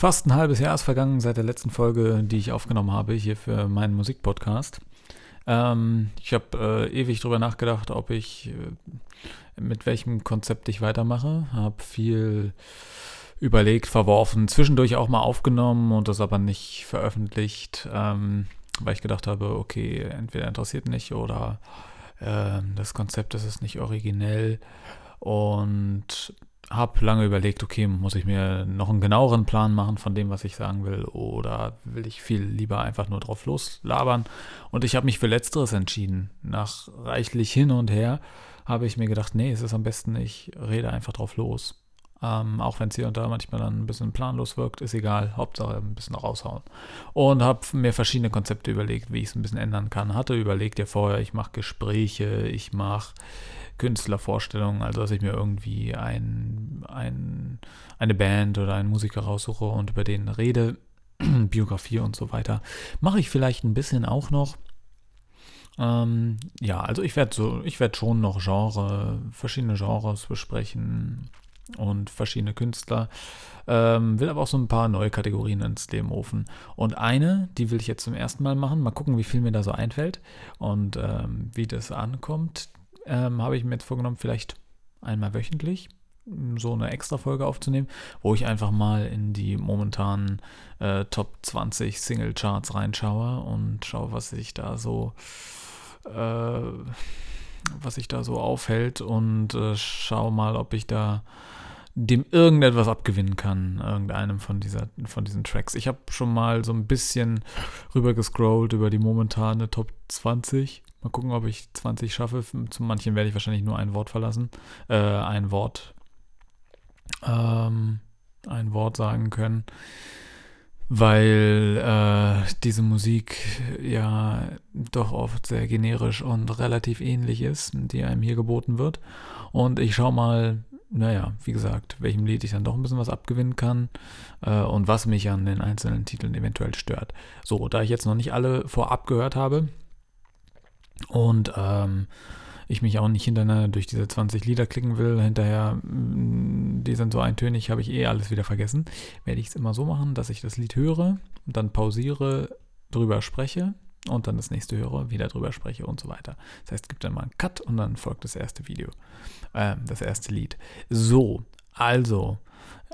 Fast ein halbes Jahr ist vergangen seit der letzten Folge, die ich aufgenommen habe hier für meinen Musikpodcast. Ähm, ich habe äh, ewig drüber nachgedacht, ob ich äh, mit welchem Konzept ich weitermache. Habe viel überlegt, verworfen, zwischendurch auch mal aufgenommen und das aber nicht veröffentlicht, ähm, weil ich gedacht habe, okay, entweder interessiert nicht oder äh, das Konzept das ist nicht originell und habe lange überlegt, okay, muss ich mir noch einen genaueren Plan machen von dem, was ich sagen will, oder will ich viel lieber einfach nur drauf loslabern? Und ich habe mich für Letzteres entschieden. Nach reichlich hin und her habe ich mir gedacht, nee, es ist am besten, ich rede einfach drauf los. Ähm, auch wenn es hier und da manchmal dann ein bisschen planlos wirkt, ist egal, Hauptsache ein bisschen raushauen. Und habe mir verschiedene Konzepte überlegt, wie ich es ein bisschen ändern kann. Hatte überlegt ja vorher, ich mache Gespräche, ich mache Künstlervorstellungen, also dass ich mir irgendwie ein, ein, eine Band oder einen Musiker raussuche und über den rede, Biografie und so weiter. Mache ich vielleicht ein bisschen auch noch. Ähm, ja, also ich werde so, ich werde schon noch Genre, verschiedene Genres besprechen und verschiedene Künstler. Ähm, will aber auch so ein paar neue Kategorien ins Leben rufen. Und eine, die will ich jetzt zum ersten Mal machen. Mal gucken, wie viel mir da so einfällt und ähm, wie das ankommt ähm, habe ich mir jetzt vorgenommen, vielleicht einmal wöchentlich so eine extra Folge aufzunehmen, wo ich einfach mal in die momentanen äh, Top 20 Single Charts reinschaue und schaue, was sich da so äh, was sich da so aufhält und äh, schaue mal, ob ich da dem irgendetwas abgewinnen kann, irgendeinem von, dieser, von diesen Tracks. Ich habe schon mal so ein bisschen rüber gescrollt über die momentane Top 20 Mal gucken, ob ich 20 schaffe. Zu manchen werde ich wahrscheinlich nur ein Wort verlassen. Äh, ein Wort. Ähm, ein Wort sagen können. Weil äh, diese Musik ja doch oft sehr generisch und relativ ähnlich ist, die einem hier geboten wird. Und ich schaue mal, naja, wie gesagt, welchem Lied ich dann doch ein bisschen was abgewinnen kann äh, und was mich an den einzelnen Titeln eventuell stört. So, da ich jetzt noch nicht alle vorab gehört habe, und ähm, ich mich auch nicht hintereinander durch diese 20 Lieder klicken will, hinterher, mm, die sind so eintönig, habe ich eh alles wieder vergessen, werde ich es immer so machen, dass ich das Lied höre, dann pausiere, drüber spreche und dann das nächste höre, wieder drüber spreche und so weiter. Das heißt, es gibt dann mal einen Cut und dann folgt das erste Video, äh, das erste Lied. So, also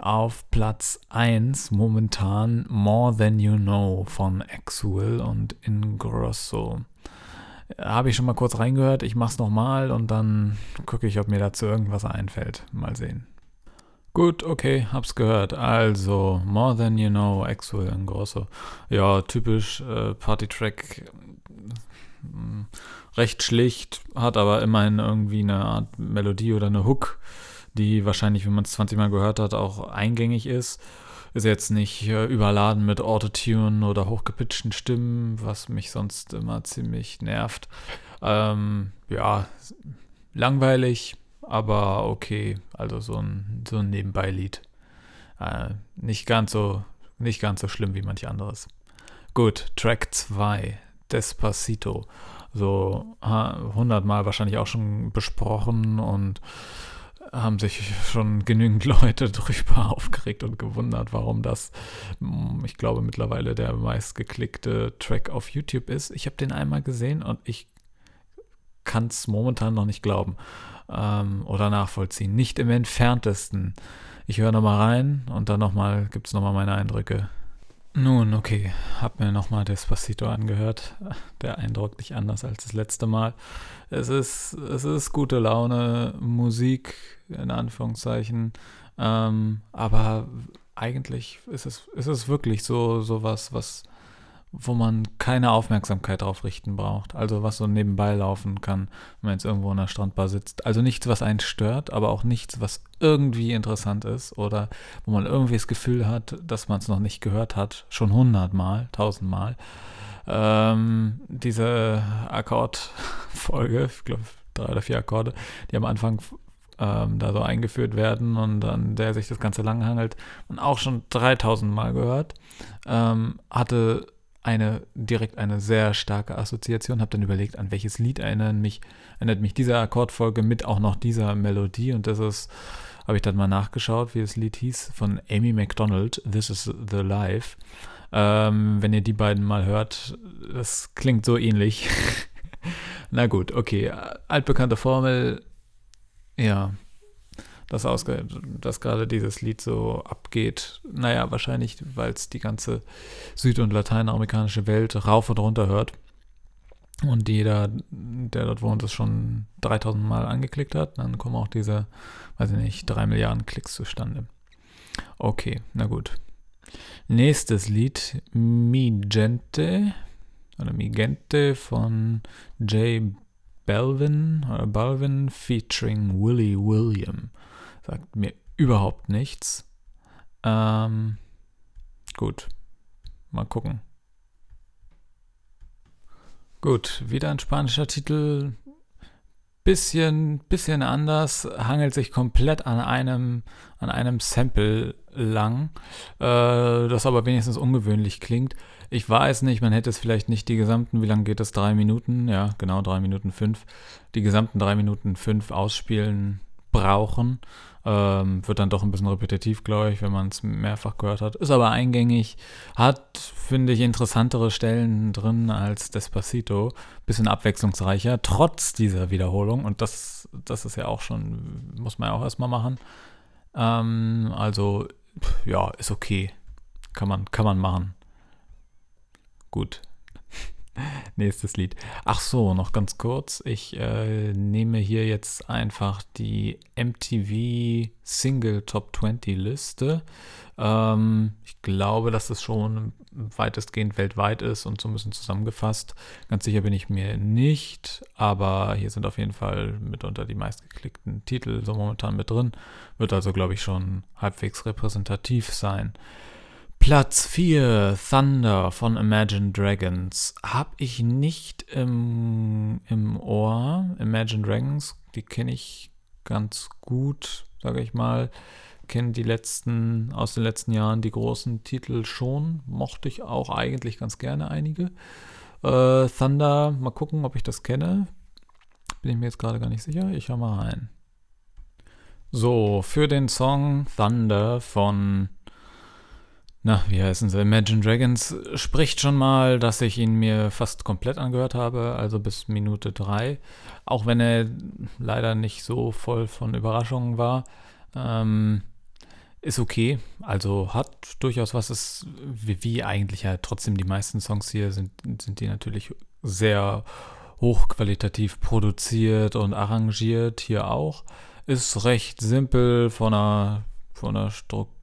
auf Platz 1 momentan More Than You Know von Axwell und Ingrosso. Habe ich schon mal kurz reingehört. Ich mache es nochmal und dann gucke ich, ob mir dazu irgendwas einfällt. Mal sehen. Gut, okay, hab's gehört. Also, More Than You Know, Axel in Grosso. Ja, typisch äh, Party-Track. Hm, recht schlicht, hat aber immerhin irgendwie eine Art Melodie oder eine Hook, die wahrscheinlich, wenn man es 20 Mal gehört hat, auch eingängig ist. Ist jetzt nicht äh, überladen mit Autotune oder hochgepitchten Stimmen, was mich sonst immer ziemlich nervt. Ähm, ja, langweilig, aber okay. Also so ein, so ein Nebenbeilied. Äh, nicht, ganz so, nicht ganz so schlimm wie manch anderes. Gut, Track 2, Despacito. So 100 Mal wahrscheinlich auch schon besprochen und haben sich schon genügend Leute drüber aufgeregt und gewundert, warum das, mm, ich glaube, mittlerweile der meistgeklickte Track auf YouTube ist. Ich habe den einmal gesehen und ich kann es momentan noch nicht glauben ähm, oder nachvollziehen. Nicht im entferntesten. Ich höre nochmal rein und dann nochmal, gibt es nochmal meine Eindrücke. Nun, okay, hab mir nochmal Despacito angehört. Der Eindruck nicht anders als das letzte Mal. Es ist, es ist gute Laune, Musik in Anführungszeichen, ähm, aber eigentlich ist es, ist es wirklich so, so was, was wo man keine Aufmerksamkeit drauf richten braucht. Also was so nebenbei laufen kann, wenn man jetzt irgendwo in der Strandbar sitzt. Also nichts, was einen stört, aber auch nichts, was irgendwie interessant ist oder wo man irgendwie das Gefühl hat, dass man es noch nicht gehört hat, schon hundertmal, tausendmal. Ähm, diese Akkordfolge, ich glaube drei oder vier Akkorde, die am Anfang ähm, da so eingeführt werden und dann der sich das Ganze langhangelt und auch schon 3000 Mal gehört, ähm, hatte eine direkt eine sehr starke Assoziation, habe dann überlegt, an welches Lied erinnern mich, erinnert mich diese Akkordfolge mit auch noch dieser Melodie und das ist habe ich dann mal nachgeschaut, wie das Lied hieß, von Amy MacDonald, This is the Life. Ähm, wenn ihr die beiden mal hört, das klingt so ähnlich. Na gut, okay. Altbekannte Formel. Ja. Dass, dass gerade dieses Lied so abgeht. Naja, wahrscheinlich, weil es die ganze süd- und lateinamerikanische Welt rauf und runter hört. Und jeder, der dort wohnt, es schon 3000 Mal angeklickt hat. Dann kommen auch diese, weiß ich nicht, 3 Milliarden Klicks zustande. Okay, na gut. Nächstes Lied, Mi Gente oder Mi Gente von Jay Balvin oder Balvin featuring Willie William. Sagt mir überhaupt nichts. Ähm, gut, mal gucken. Gut, wieder ein spanischer Titel. Bisschen, bisschen anders, hangelt sich komplett an einem, an einem Sample lang, äh, das aber wenigstens ungewöhnlich klingt. Ich weiß nicht, man hätte es vielleicht nicht die gesamten, wie lange geht das? Drei Minuten? Ja, genau, drei Minuten fünf. Die gesamten drei Minuten fünf ausspielen brauchen. Ähm, wird dann doch ein bisschen repetitiv, glaube ich, wenn man es mehrfach gehört hat. Ist aber eingängig. Hat, finde ich, interessantere Stellen drin als Despacito. Bisschen abwechslungsreicher, trotz dieser Wiederholung. Und das, das ist ja auch schon, muss man ja auch erstmal machen. Ähm, also, ja, ist okay. Kann man, kann man machen. Gut. Nächstes Lied. Ach so, noch ganz kurz. Ich äh, nehme hier jetzt einfach die MTV Single Top 20 Liste. Ähm, ich glaube, dass es schon weitestgehend weltweit ist und so ein bisschen zusammengefasst. Ganz sicher bin ich mir nicht, aber hier sind auf jeden Fall mitunter die meistgeklickten Titel so momentan mit drin. Wird also, glaube ich, schon halbwegs repräsentativ sein. Platz 4, Thunder von Imagine Dragons. Hab ich nicht im, im Ohr. Imagine Dragons, die kenne ich ganz gut, sage ich mal. Kenne die letzten, aus den letzten Jahren die großen Titel schon. Mochte ich auch eigentlich ganz gerne einige. Äh, Thunder, mal gucken, ob ich das kenne. Bin ich mir jetzt gerade gar nicht sicher. Ich höre mal rein. So, für den Song Thunder von na, wie heißen sie? Imagine Dragons spricht schon mal, dass ich ihn mir fast komplett angehört habe, also bis Minute 3. Auch wenn er leider nicht so voll von Überraschungen war. Ähm, ist okay. Also hat durchaus was. Ist, wie, wie eigentlich ja trotzdem die meisten Songs hier sind, sind die natürlich sehr hochqualitativ produziert und arrangiert. Hier auch. Ist recht simpel von einer, von einer Struktur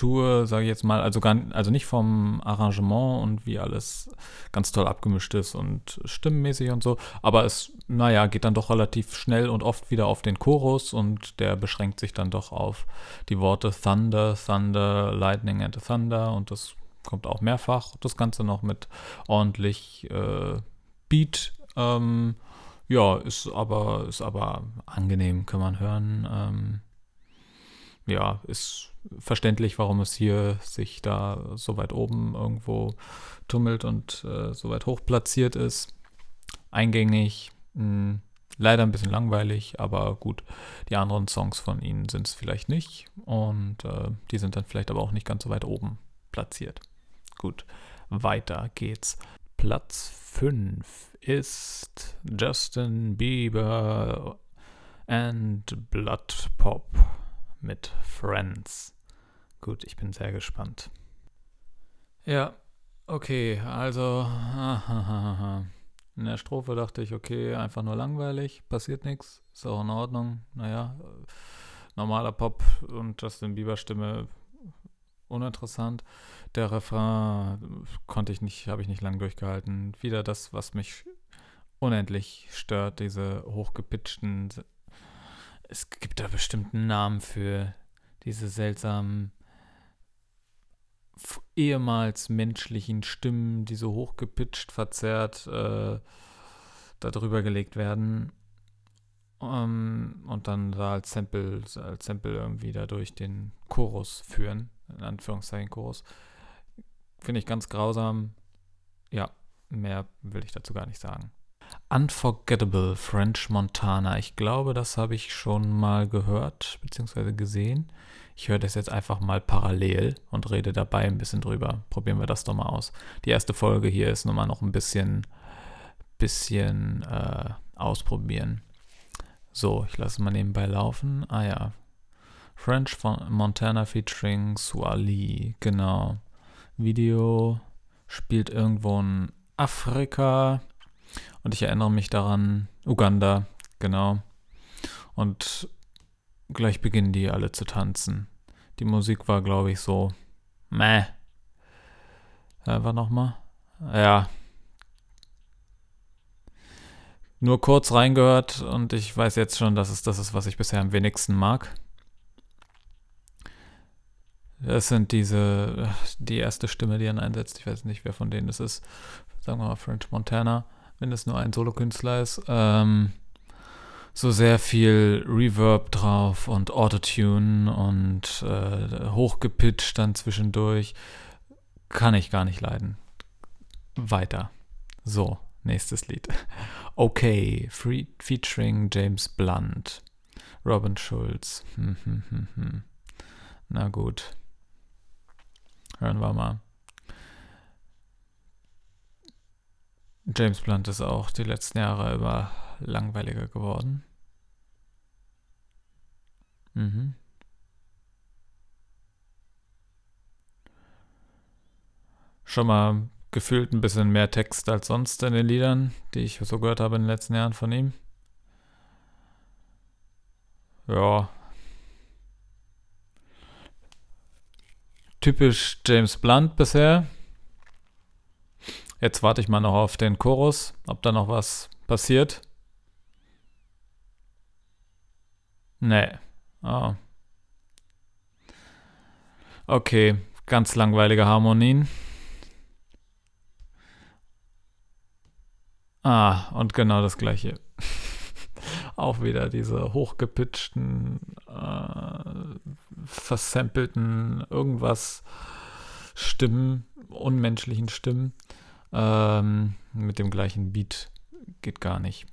Struktur, sage ich jetzt mal, also, gar, also nicht vom Arrangement und wie alles ganz toll abgemischt ist und stimmenmäßig und so, aber es, naja, geht dann doch relativ schnell und oft wieder auf den Chorus und der beschränkt sich dann doch auf die Worte Thunder, Thunder, Lightning and Thunder und das kommt auch mehrfach. Das Ganze noch mit ordentlich äh, Beat. Ähm, ja, ist aber, ist aber angenehm, kann man hören. Ähm, ja, ist verständlich, warum es hier sich da so weit oben irgendwo tummelt und äh, so weit hoch platziert ist. Eingängig, mh, hm, leider ein bisschen langweilig, aber gut, die anderen Songs von ihnen sind es vielleicht nicht und äh, die sind dann vielleicht aber auch nicht ganz so weit oben platziert. Gut, weiter geht's. Platz 5 ist Justin Bieber and Blood Pop mit Friends. Gut, ich bin sehr gespannt. Ja, okay, also in der Strophe dachte ich, okay, einfach nur langweilig, passiert nichts, ist auch in Ordnung. Naja, normaler Pop und Justin Bieber Stimme uninteressant. Der Refrain konnte ich nicht, habe ich nicht lang durchgehalten. Wieder das, was mich unendlich stört, diese hochgepitchten es gibt da bestimmt einen Namen für diese seltsamen ehemals menschlichen Stimmen, die so hochgepitcht, verzerrt äh, da drüber gelegt werden ähm, und dann da als Sample, als Sample irgendwie dadurch den Chorus führen, in Anführungszeichen Chorus. Finde ich ganz grausam. Ja, mehr will ich dazu gar nicht sagen. Unforgettable French Montana. Ich glaube, das habe ich schon mal gehört bzw. gesehen. Ich höre das jetzt einfach mal parallel und rede dabei ein bisschen drüber. Probieren wir das doch mal aus. Die erste Folge hier ist nun mal noch ein bisschen, bisschen äh, ausprobieren. So, ich lasse mal nebenbei laufen. Ah ja. French Montana featuring Suali. Genau. Video spielt irgendwo in Afrika. Und ich erinnere mich daran, Uganda, genau. Und gleich beginnen die alle zu tanzen. Die Musik war, glaube ich, so, meh. Äh, war nochmal? Ja. Nur kurz reingehört und ich weiß jetzt schon, dass es das ist, was ich bisher am wenigsten mag. Das sind diese, die erste Stimme, die dann einsetzt. Ich weiß nicht, wer von denen das ist. Sagen wir mal French Montana wenn es nur ein Solokünstler ist, ähm, so sehr viel Reverb drauf und Autotune und äh, hochgepitcht dann zwischendurch. Kann ich gar nicht leiden. Weiter. So, nächstes Lied. Okay, free, featuring James Blunt. Robin Schulz. Hm, hm, hm, hm. Na gut. Hören wir mal. James Blunt ist auch die letzten Jahre immer langweiliger geworden. Mhm. Schon mal gefühlt ein bisschen mehr Text als sonst in den Liedern, die ich so gehört habe in den letzten Jahren von ihm. Ja. Typisch James Blunt bisher. Jetzt warte ich mal noch auf den Chorus, ob da noch was passiert. Nee. Oh. Okay, ganz langweilige Harmonien. Ah, und genau das gleiche. Auch wieder diese hochgepitchten, äh, versampelten irgendwas Stimmen, unmenschlichen Stimmen. Ähm, mit dem gleichen Beat geht gar nicht.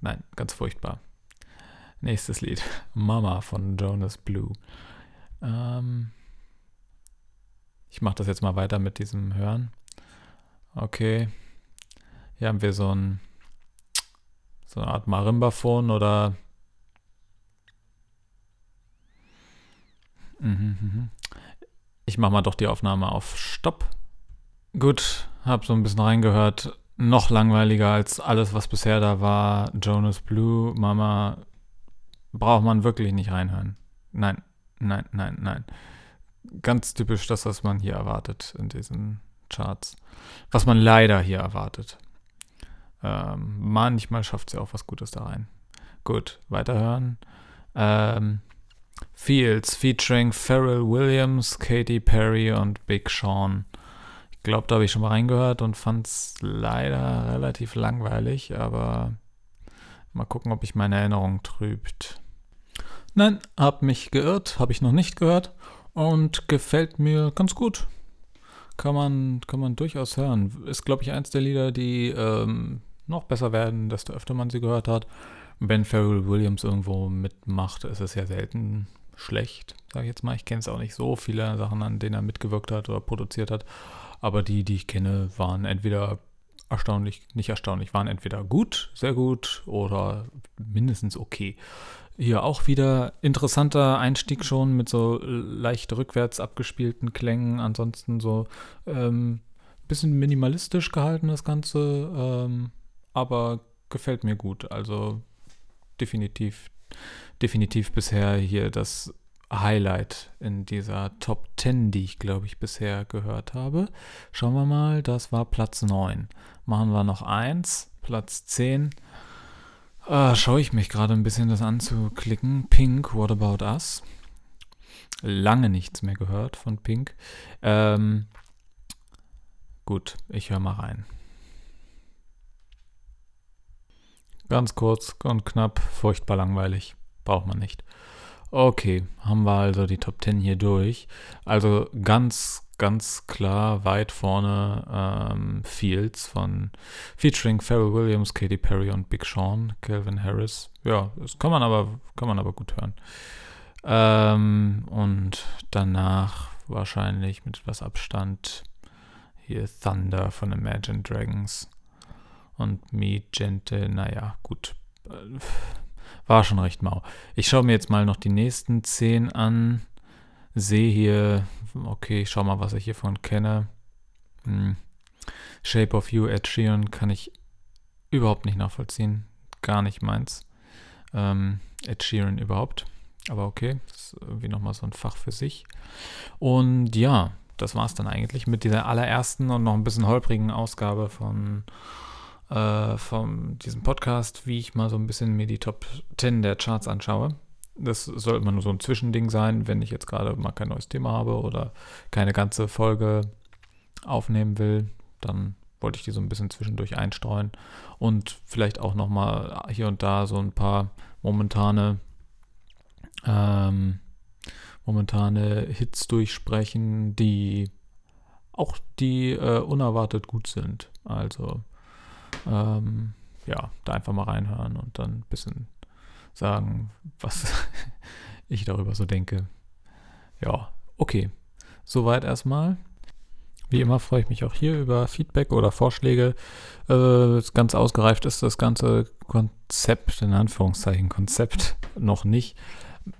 Nein, ganz furchtbar. Nächstes Lied. Mama von Jonas Blue. Ähm, ich mache das jetzt mal weiter mit diesem Hören. Okay. Hier haben wir so, ein, so eine Art Marimbaphon oder. Mhm, mhm. Ich mache mal doch die Aufnahme auf Stopp. Gut, hab so ein bisschen reingehört. Noch langweiliger als alles, was bisher da war. Jonas Blue, Mama, braucht man wirklich nicht reinhören. Nein, nein, nein, nein. Ganz typisch das, was man hier erwartet in diesen Charts. Was man leider hier erwartet. Ähm, manchmal schafft sie auch was Gutes da rein. Gut, weiterhören. Ähm, Fields featuring Pharrell Williams, Katy Perry und Big Sean glaube, da habe ich schon mal reingehört und fand es leider relativ langweilig, aber mal gucken, ob ich meine Erinnerung trübt. Nein, habe mich geirrt, habe ich noch nicht gehört und gefällt mir ganz gut. Kann man, kann man durchaus hören. Ist, glaube ich, eins der Lieder, die ähm, noch besser werden, desto öfter man sie gehört hat. Wenn Pharrell Williams irgendwo mitmacht, ist es ja selten schlecht, sage ich jetzt mal. Ich kenne es auch nicht so viele Sachen, an denen er mitgewirkt hat oder produziert hat. Aber die, die ich kenne, waren entweder erstaunlich, nicht erstaunlich, waren entweder gut, sehr gut oder mindestens okay. Hier auch wieder interessanter Einstieg schon mit so leicht rückwärts abgespielten Klängen. Ansonsten so ähm, bisschen minimalistisch gehalten das Ganze, ähm, aber gefällt mir gut. Also definitiv, definitiv bisher hier das Highlight in dieser Top 10, die ich glaube ich bisher gehört habe. Schauen wir mal, das war Platz 9. Machen wir noch eins, Platz 10. Äh, schaue ich mich gerade ein bisschen das anzuklicken. Pink, What About Us? Lange nichts mehr gehört von Pink. Ähm, gut, ich höre mal rein. Ganz kurz und knapp, furchtbar langweilig. Braucht man nicht. Okay, haben wir also die Top 10 hier durch. Also ganz, ganz klar weit vorne ähm, Fields von featuring Pharrell Williams, Katy Perry und Big Sean, Calvin Harris. Ja, das kann man aber, kann man aber gut hören. Ähm, und danach wahrscheinlich mit etwas Abstand hier Thunder von Imagine Dragons und Me Gente, naja, gut. War schon recht mau. Ich schaue mir jetzt mal noch die nächsten 10 an. Sehe hier, okay, ich schau mal, was ich hiervon kenne. Hm. Shape of You, Ed Sheeran kann ich überhaupt nicht nachvollziehen. Gar nicht meins. Ähm, Ed Sheeran überhaupt. Aber okay, das ist irgendwie nochmal so ein Fach für sich. Und ja, das war es dann eigentlich mit dieser allerersten und noch ein bisschen holprigen Ausgabe von, äh, von diesem Podcast, wie ich mal so ein bisschen mir die Top 10 der Charts anschaue. Das soll immer nur so ein Zwischending sein, wenn ich jetzt gerade mal kein neues Thema habe oder keine ganze Folge aufnehmen will, dann wollte ich die so ein bisschen zwischendurch einstreuen und vielleicht auch nochmal hier und da so ein paar momentane ähm, momentane Hits durchsprechen, die auch die äh, unerwartet gut sind. Also ähm, ja, da einfach mal reinhören und dann ein bisschen sagen, was ich darüber so denke. Ja, okay. Soweit erstmal. Wie immer freue ich mich auch hier über Feedback oder Vorschläge. Äh, ganz ausgereift ist das ganze Konzept, in Anführungszeichen Konzept, noch nicht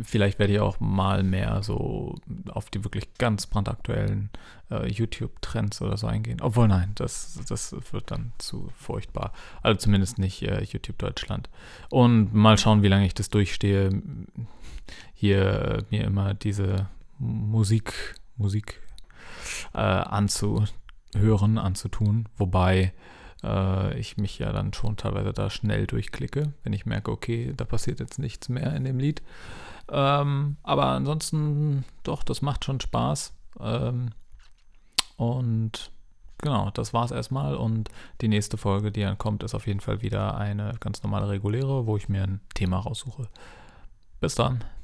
vielleicht werde ich auch mal mehr so auf die wirklich ganz brandaktuellen äh, YouTube-Trends oder so eingehen. Obwohl, nein, das, das wird dann zu furchtbar. Also zumindest nicht äh, YouTube Deutschland. Und mal schauen, wie lange ich das durchstehe, hier mir immer diese Musik, Musik äh, anzuhören, anzutun. Wobei äh, ich mich ja dann schon teilweise da schnell durchklicke, wenn ich merke, okay, da passiert jetzt nichts mehr in dem Lied. Ähm, aber ansonsten, doch, das macht schon Spaß. Ähm, und genau, das war es erstmal. Und die nächste Folge, die dann kommt, ist auf jeden Fall wieder eine ganz normale reguläre, wo ich mir ein Thema raussuche. Bis dann.